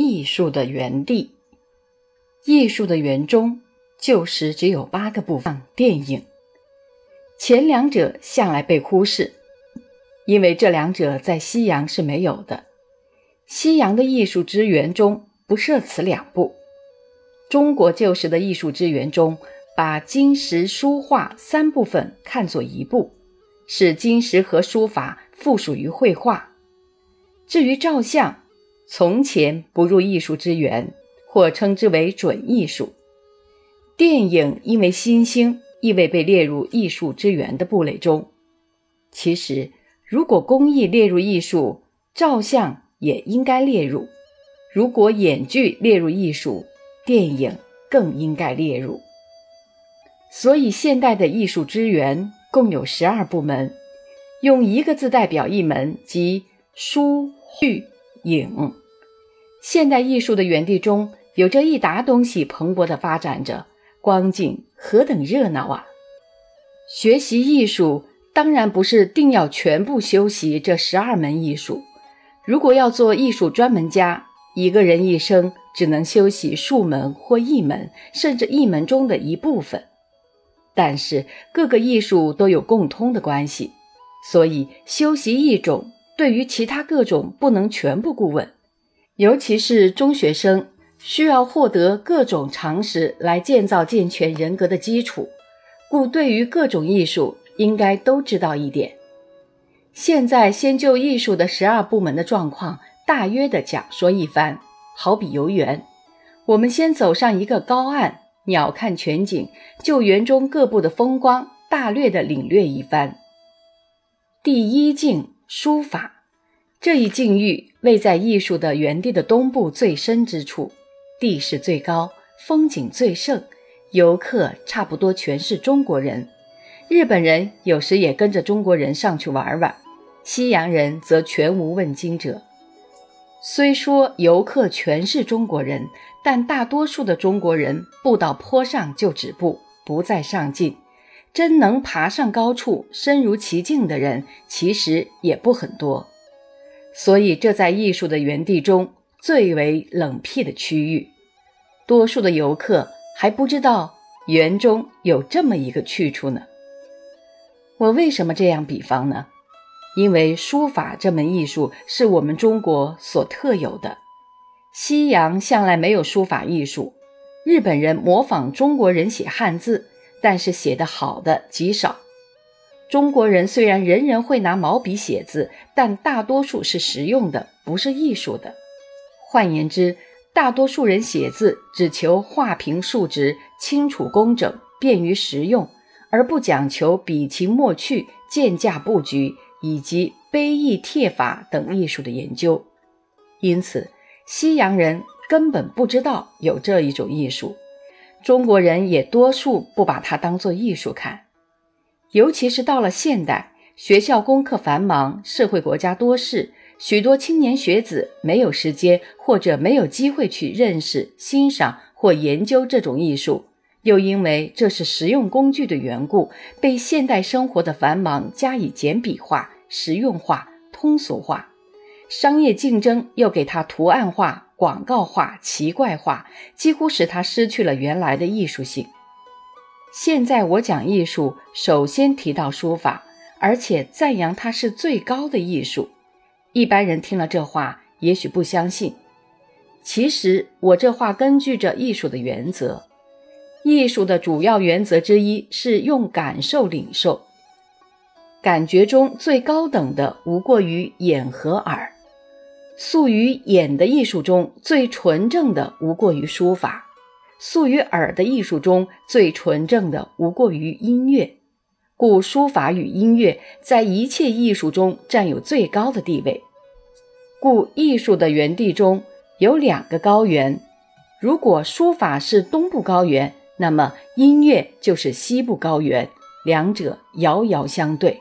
艺术的原地。艺术的园中，旧时只有八个部分：电影。前两者向来被忽视，因为这两者在西洋是没有的。西洋的艺术之源中不设此两部。中国旧时的艺术之源中，把金石书画三部分看作一部，使金石和书法附属于绘画。至于照相，从前不入艺术之源，或称之为准艺术。电影因为新兴，亦未被列入艺术之源的部类中。其实，如果工艺列入艺术，照相也应该列入；如果演剧列入艺术，电影更应该列入。所以，现代的艺术之源共有十二部门，用一个字代表一门，即书。剧影，现代艺术的园地中有这一沓东西蓬勃地发展着，光景何等热闹啊！学习艺术当然不是定要全部修习这十二门艺术。如果要做艺术专门家，一个人一生只能修习数门或一门，甚至一门中的一部分。但是各个艺术都有共通的关系，所以修习一种。对于其他各种不能全部顾问，尤其是中学生，需要获得各种常识来建造健全人格的基础，故对于各种艺术应该都知道一点。现在先就艺术的十二部门的状况大约的讲说一番，好比游园。我们先走上一个高岸，鸟瞰全景，就园中各部的风光大略的领略一番。第一境。书法这一境遇位在艺术的园地的东部最深之处，地势最高，风景最盛，游客差不多全是中国人。日本人有时也跟着中国人上去玩玩，西洋人则全无问津者。虽说游客全是中国人，但大多数的中国人步到坡上就止步，不再上进。真能爬上高处、身如其境的人，其实也不很多。所以，这在艺术的园地中最为冷僻的区域，多数的游客还不知道园中有这么一个去处呢。我为什么这样比方呢？因为书法这门艺术是我们中国所特有的，西洋向来没有书法艺术。日本人模仿中国人写汉字。但是写得好的极少。中国人虽然人人会拿毛笔写字，但大多数是实用的，不是艺术的。换言之，大多数人写字只求画平竖直、清楚工整、便于实用，而不讲求笔情墨趣、剑架布局以及碑意帖法等艺术的研究。因此，西洋人根本不知道有这一种艺术。中国人也多数不把它当做艺术看，尤其是到了现代，学校功课繁忙，社会国家多事，许多青年学子没有时间或者没有机会去认识、欣赏或研究这种艺术，又因为这是实用工具的缘故，被现代生活的繁忙加以简笔化、实用化、通俗化，商业竞争又给它图案化。广告化、奇怪化，几乎使它失去了原来的艺术性。现在我讲艺术，首先提到书法，而且赞扬它是最高的艺术。一般人听了这话，也许不相信。其实我这话根据着艺术的原则。艺术的主要原则之一是用感受领受，感觉中最高等的，无过于眼和耳。素于眼的艺术中最纯正的，无过于书法；素于耳的艺术中最纯正的，无过于音乐。故书法与音乐在一切艺术中占有最高的地位。故艺术的园地中有两个高原，如果书法是东部高原，那么音乐就是西部高原，两者遥遥相对。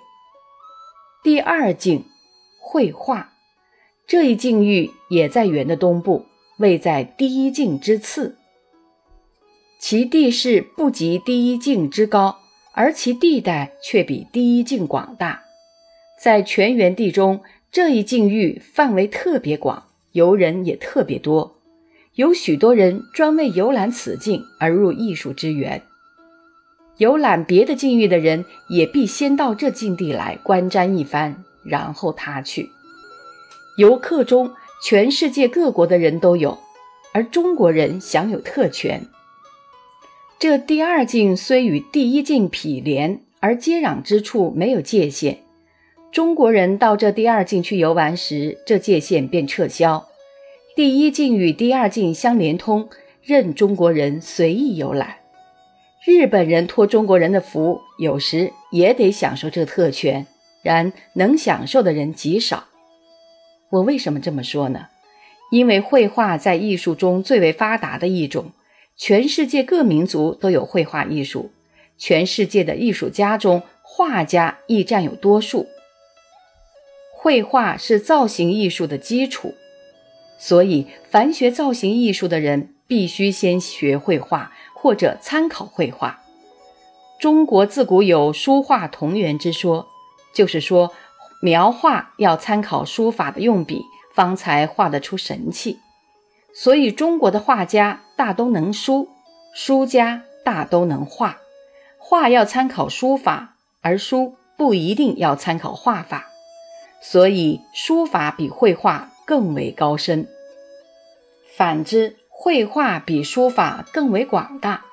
第二境，绘画。这一境域也在园的东部，位在第一境之次。其地势不及第一境之高，而其地带却比第一境广大。在全园地中，这一境域范围特别广，游人也特别多。有许多人专为游览此境而入艺术之园。游览别的境域的人，也必先到这境地来观瞻一番，然后他去。游客中，全世界各国的人都有，而中国人享有特权。这第二境虽与第一境毗连，而接壤之处没有界限。中国人到这第二境去游玩时，这界限便撤销。第一境与第二境相连通，任中国人随意游览。日本人托中国人的福，有时也得享受这特权，然能享受的人极少。我为什么这么说呢？因为绘画在艺术中最为发达的一种，全世界各民族都有绘画艺术，全世界的艺术家中，画家亦占有多数。绘画是造型艺术的基础，所以凡学造型艺术的人，必须先学绘画。或者参考绘画。中国自古有书画同源之说，就是说描画要参考书法的用笔，方才画得出神气。所以中国的画家大都能书，书家大都能画。画要参考书法，而书不一定要参考画法。所以书法比绘画更为高深。反之。绘画比书法更为广大，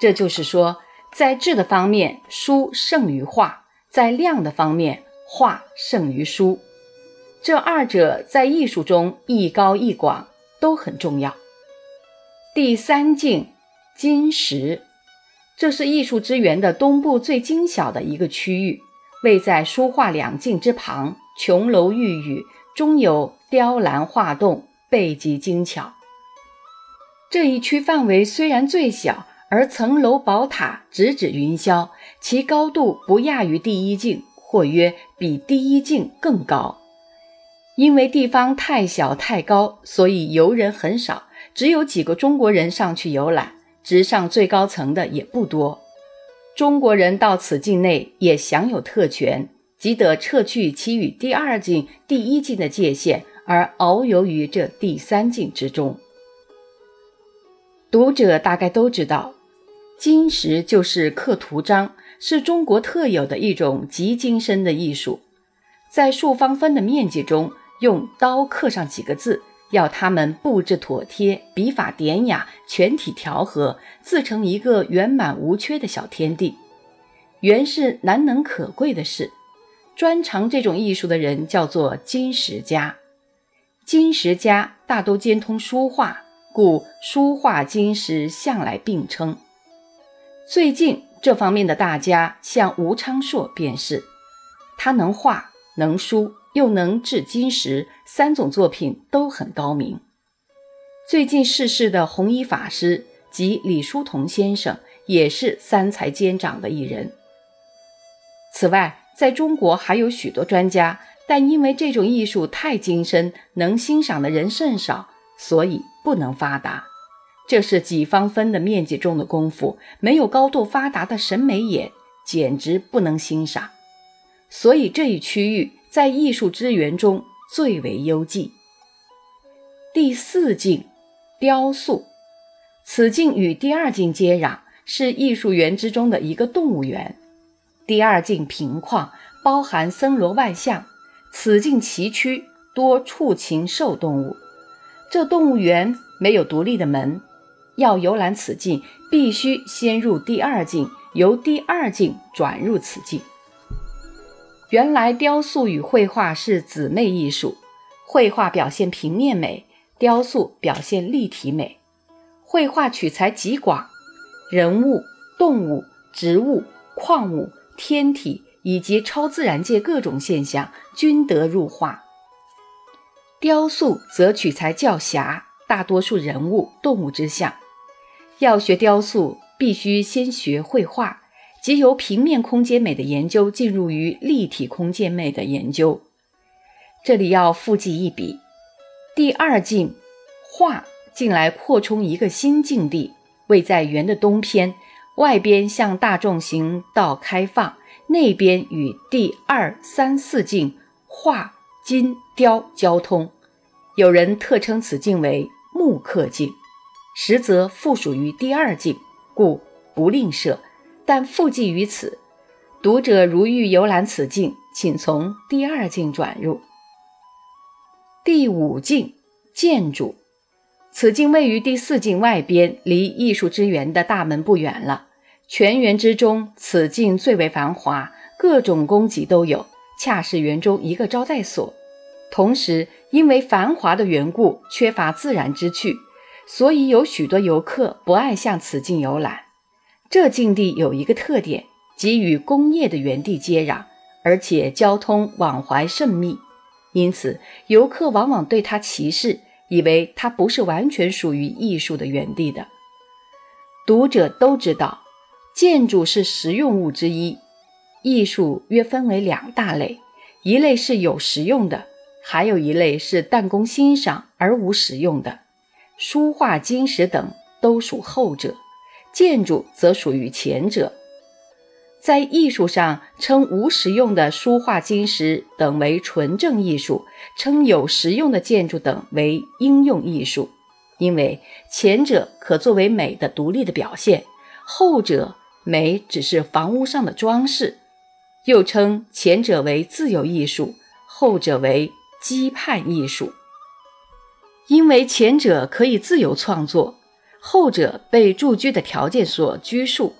这就是说，在质的方面，书胜于画；在量的方面，画胜于书。这二者在艺术中一高一广，都很重要。第三境金石，这是艺术之源的东部最精小的一个区域，位在书画两境之旁，琼楼玉宇，中有雕栏画栋，背极精巧。这一区范围虽然最小，而层楼宝塔直指云霄，其高度不亚于第一境，或曰比第一境更高。因为地方太小太高，所以游人很少，只有几个中国人上去游览，直上最高层的也不多。中国人到此境内也享有特权，即得撤去其与第二境、第一境的界限，而遨游于这第三境之中。读者大概都知道，金石就是刻图章，是中国特有的一种极精深的艺术。在数方分的面积中，用刀刻上几个字，要它们布置妥帖，笔法典雅，全体调和，自成一个圆满无缺的小天地，原是难能可贵的事。专长这种艺术的人叫做金石家。金石家大都兼通书画。故书画金石向来并称。最近这方面的大家，像吴昌硕便是，他能画能书，又能制金石，三种作品都很高明。最近逝世的弘一法师及李叔同先生，也是三才兼长的一人。此外，在中国还有许多专家，但因为这种艺术太精深，能欣赏的人甚少。所以不能发达，这是几方分的面积中的功夫，没有高度发达的审美眼，简直不能欣赏。所以这一区域在艺术之源中最为幽寂。第四境，雕塑，此境与第二境接壤，是艺术园之中的一个动物园。第二境平旷，包含森罗万象；此境崎岖，多畜禽兽动物。这动物园没有独立的门，要游览此境，必须先入第二境，由第二境转入此境。原来雕塑与绘画是姊妹艺术，绘画表现平面美，雕塑表现立体美。绘画取材极广，人物、动物、植物、矿物、天体以及超自然界各种现象均得入画。雕塑则取材较狭，大多数人物、动物之像。要学雕塑，必须先学绘画，即由平面空间美的研究进入于立体空间美的研究。这里要附记一笔：第二境画进来扩充一个新境地，位在圆的东偏，外边向大众行道开放，内边与第二、三、四境画。金雕交通，有人特称此境为“木刻境，实则附属于第二境，故不另设，但附记于此。读者如欲游览此境，请从第二境转入。第五境建筑，此境位于第四境外边，离艺术之园的大门不远了。全园之中，此境最为繁华，各种供给都有，恰是园中一个招待所。同时，因为繁华的缘故，缺乏自然之趣，所以有许多游客不爱向此境游览。这境地有一个特点。即与工业的原地接壤，而且交通往怀甚密，因此游客往往对它歧视，以为它不是完全属于艺术的原地的。读者都知道，建筑是实用物之一，艺术约分为两大类，一类是有实用的，还有一类是但供欣赏而无实用的。书画、金石等都属后者，建筑则属于前者。在艺术上，称无实用的书画、金石等为纯正艺术，称有实用的建筑等为应用艺术。因为前者可作为美的独立的表现，后者美只是房屋上的装饰。又称前者为自由艺术，后者为羁绊艺术。因为前者可以自由创作，后者被住居的条件所拘束。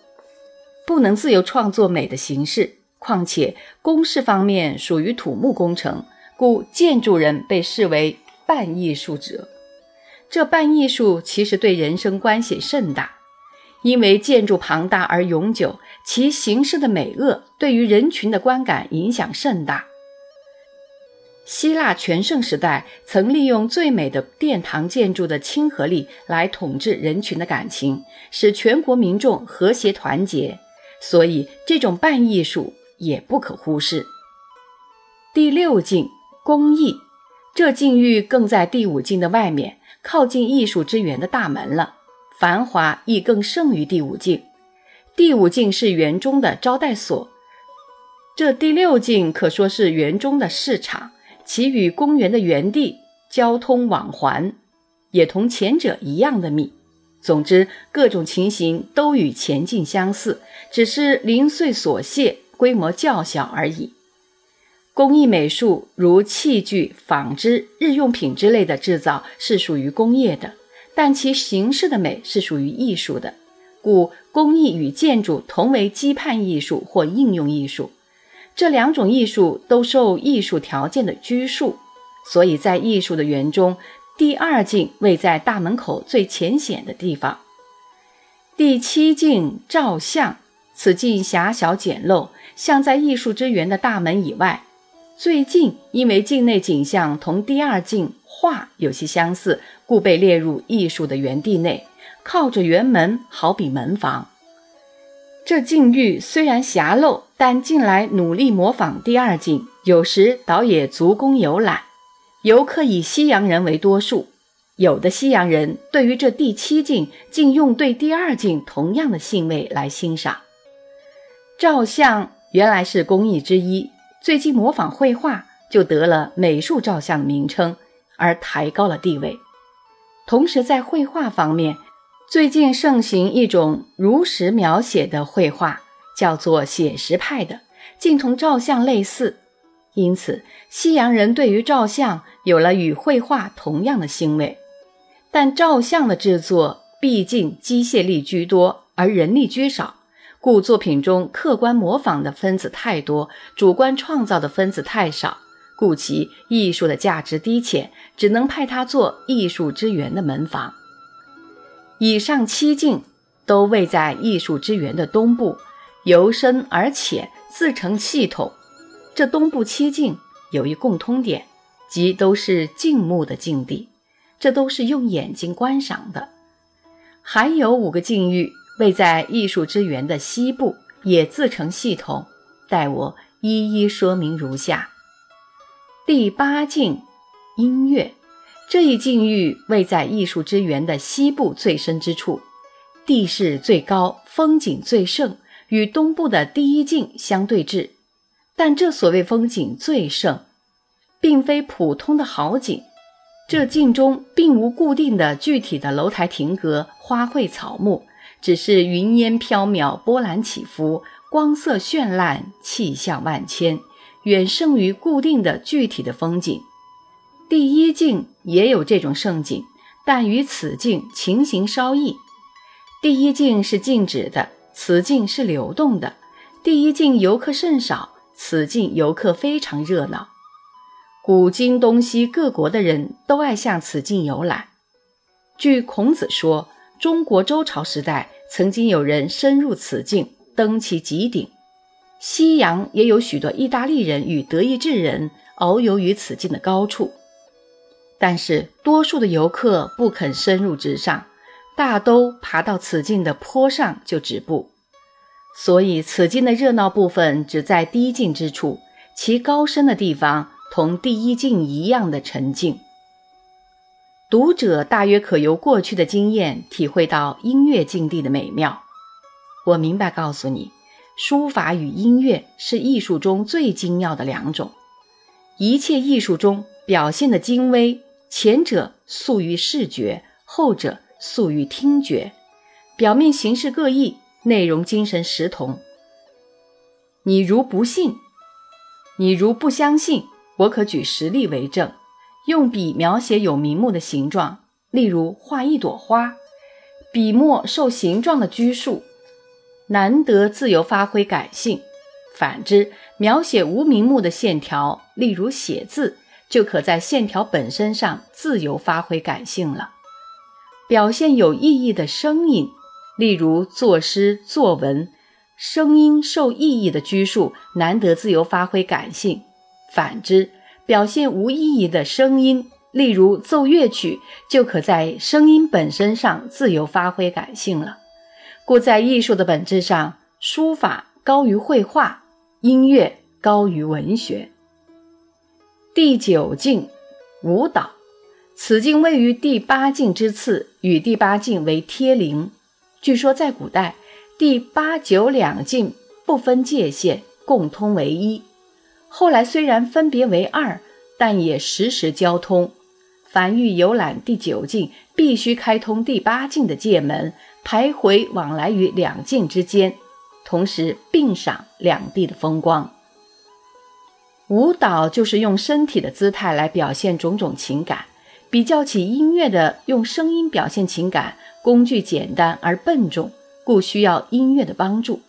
不能自由创作美的形式，况且工事方面属于土木工程，故建筑人被视为半艺术者。这半艺术其实对人生关系甚大，因为建筑庞大而永久，其形式的美恶对于人群的观感影响甚大。希腊全盛时代曾利用最美的殿堂建筑的亲和力来统治人群的感情，使全国民众和谐团结。所以，这种半艺术也不可忽视。第六境工艺，这境域更在第五境的外面，靠近艺术之源的大门了，繁华亦更胜于第五境。第五境是园中的招待所，这第六境可说是园中的市场，其与公园的园地交通往还，也同前者一样的密。总之，各种情形都与前境相似，只是零碎琐屑，规模较小而已。工艺美术如器具、纺织、日用品之类的制造是属于工业的，但其形式的美是属于艺术的。故工艺与建筑同为羁绊艺术或应用艺术，这两种艺术都受艺术条件的拘束，所以在艺术的园中。第二境位在大门口最浅显的地方。第七境照相，此境狭小简陋，像在艺术之园的大门以外。最近，因为境内景象同第二境画有些相似，故被列入艺术的园地内。靠着园门，好比门房。这境域虽然狭陋，但近来努力模仿第二境，有时倒也足供游览。游客以西洋人为多数，有的西洋人对于这第七境竟用对第二境同样的兴味来欣赏。照相原来是工艺之一，最近模仿绘画就得了美术照相的名称，而抬高了地位。同时在绘画方面，最近盛行一种如实描写的绘画，叫做写实派的，竟同照相类似。因此，西洋人对于照相有了与绘画同样的欣慰。但照相的制作毕竟机械力居多，而人力居少，故作品中客观模仿的分子太多，主观创造的分子太少，故其艺术的价值低浅，只能派它做艺术之源的门房。以上七境都位在艺术之源的东部，由深而浅，自成系统。这东部七境有一共通点，即都是静穆的境地，这都是用眼睛观赏的。还有五个境域位在艺术之源的西部，也自成系统，待我一一说明如下。第八境音乐这一境域位在艺术之源的西部最深之处，地势最高，风景最盛，与东部的第一境相对峙。但这所谓风景最盛，并非普通的好景，这境中并无固定的具体的楼台亭阁、花卉草木，只是云烟飘渺、波澜起伏、光色绚烂、气象万千，远胜于固定的具体的风景。第一境也有这种盛景，但与此境情形稍异。第一境是静止的，此境是流动的。第一境游客甚少，此境游客非常热闹。古今东西各国的人都爱向此境游览。据孔子说，中国周朝时代曾经有人深入此境，登其极顶。西洋也有许多意大利人与德意志人遨游于此境的高处，但是多数的游客不肯深入直上，大都爬到此境的坡上就止步。所以此境的热闹部分只在低境之处，其高深的地方。同第一境一样的沉静，读者大约可由过去的经验体会到音乐境地的美妙。我明白告诉你，书法与音乐是艺术中最精妙的两种。一切艺术中表现的精微，前者素于视觉，后者素于听觉，表面形式各异，内容精神实同。你如不信，你如不相信。我可举实例为证，用笔描写有名目的形状，例如画一朵花，笔墨受形状的拘束，难得自由发挥感性；反之，描写无名目的线条，例如写字，就可在线条本身上自由发挥感性了。表现有意义的声音，例如作诗作文，声音受意义的拘束，难得自由发挥感性。反之，表现无意义的声音，例如奏乐曲，就可在声音本身上自由发挥感性了。故在艺术的本质上，书法高于绘画，音乐高于文学。第九境，舞蹈，此境位于第八境之次，与第八境为贴邻。据说在古代，第八九两境不分界限，共通为一。后来虽然分别为二，但也时时交通。凡欲游览第九境，必须开通第八境的界门，徘徊往来于两境之间，同时并赏两地的风光。舞蹈就是用身体的姿态来表现种种情感，比较起音乐的用声音表现情感，工具简单而笨重，故需要音乐的帮助。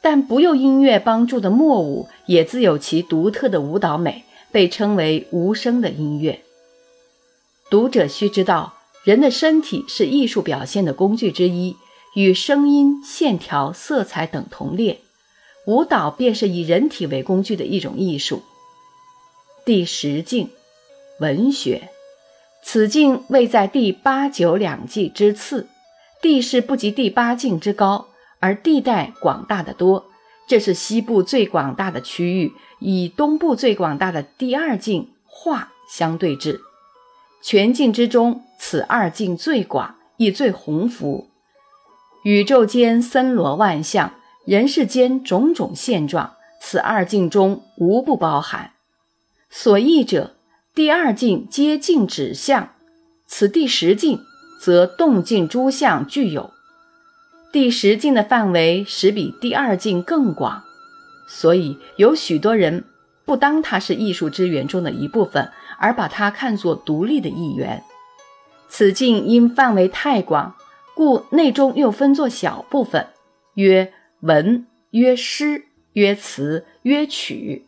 但不用音乐帮助的默舞，也自有其独特的舞蹈美，被称为无声的音乐。读者需知道，人的身体是艺术表现的工具之一，与声音、线条、色彩等同列。舞蹈便是以人体为工具的一种艺术。第十境，文学，此境位在第八九两季之次，地势不及第八境之高。而地带广大的多，这是西部最广大的区域，以东部最广大的第二境化相对峙。全境之中，此二境最广，亦最宏福。宇宙间森罗万象，人世间种种现状，此二境中无不包含。所译者，第二境皆境指向，此第十境则动静诸相具有。第十境的范围实比第二境更广，所以有许多人不当它是艺术之源中的一部分，而把它看作独立的一员。此境因范围太广，故内中又分作小部分，曰文、曰诗、曰词、曰曲。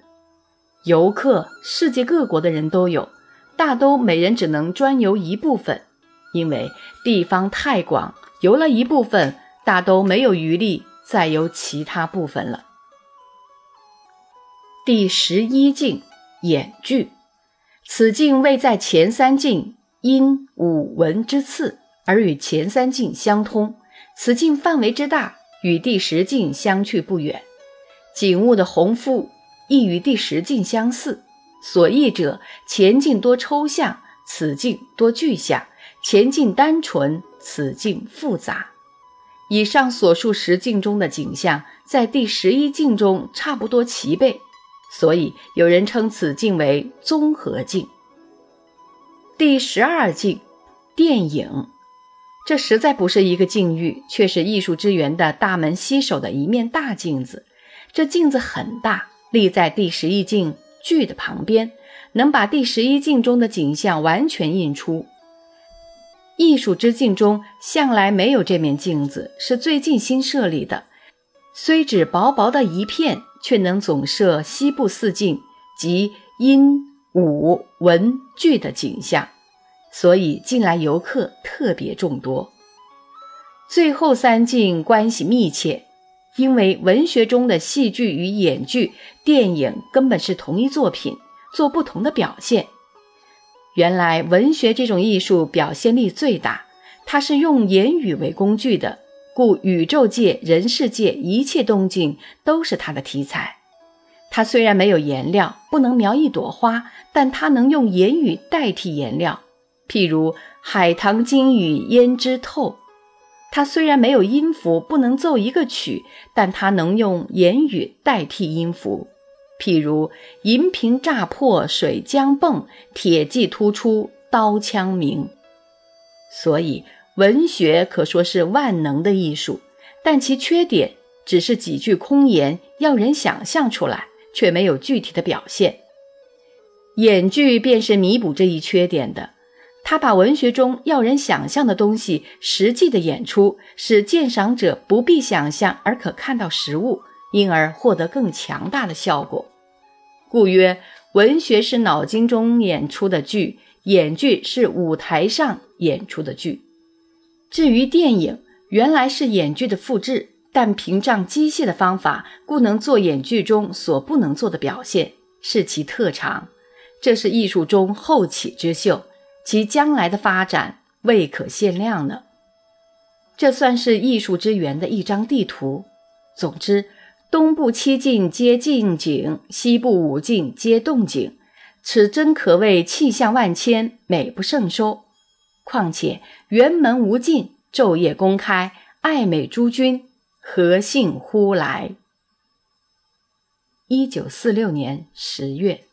游客世界各国的人都有，大都每人只能专游一部分，因为地方太广，游了一部分。大都没有余力再游其他部分了。第十一境演剧，此境位在前三境音武文之次，而与前三境相通。此境范围之大，与第十境相去不远。景物的宏富亦与第十境相似。所译者，前境多抽象，此境多具象；前境单纯，此境复杂。以上所述十境中的景象，在第十一境中差不多齐备，所以有人称此境为综合境。第十二境，电影。这实在不是一个境域，却是艺术之源的大门西首的一面大镜子。这镜子很大，立在第十一境剧的旁边，能把第十一境中的景象完全印出。艺术之境中向来没有这面镜子，是最近新设立的。虽只薄薄的一片，却能总摄西部四境及音、武、文、剧的景象。所以近来游客特别众多。最后三境关系密切，因为文学中的戏剧与演剧、电影根本是同一作品，做不同的表现。原来文学这种艺术表现力最大，它是用言语为工具的，故宇宙界、人世界一切动静都是它的题材。它虽然没有颜料，不能描一朵花，但它能用言语代替颜料。譬如海棠金雨胭脂透，它虽然没有音符，不能奏一个曲，但它能用言语代替音符。譬如银瓶乍破水浆迸，铁骑突出刀枪鸣。所以文学可说是万能的艺术，但其缺点只是几句空言，要人想象出来，却没有具体的表现。演剧便是弥补这一缺点的。他把文学中要人想象的东西实际的演出，使鉴赏者不必想象而可看到实物，因而获得更强大的效果。故曰：文学是脑筋中演出的剧，演剧是舞台上演出的剧。至于电影，原来是演剧的复制，但屏障机械的方法，故能做演剧中所不能做的表现，是其特长。这是艺术中后起之秀。其将来的发展未可限量呢。这算是艺术之源的一张地图。总之，东部七境皆静景，西部五境皆动景，此真可谓气象万千，美不胜收。况且辕门无尽，昼夜公开，爱美诸君何幸忽来？一九四六年十月。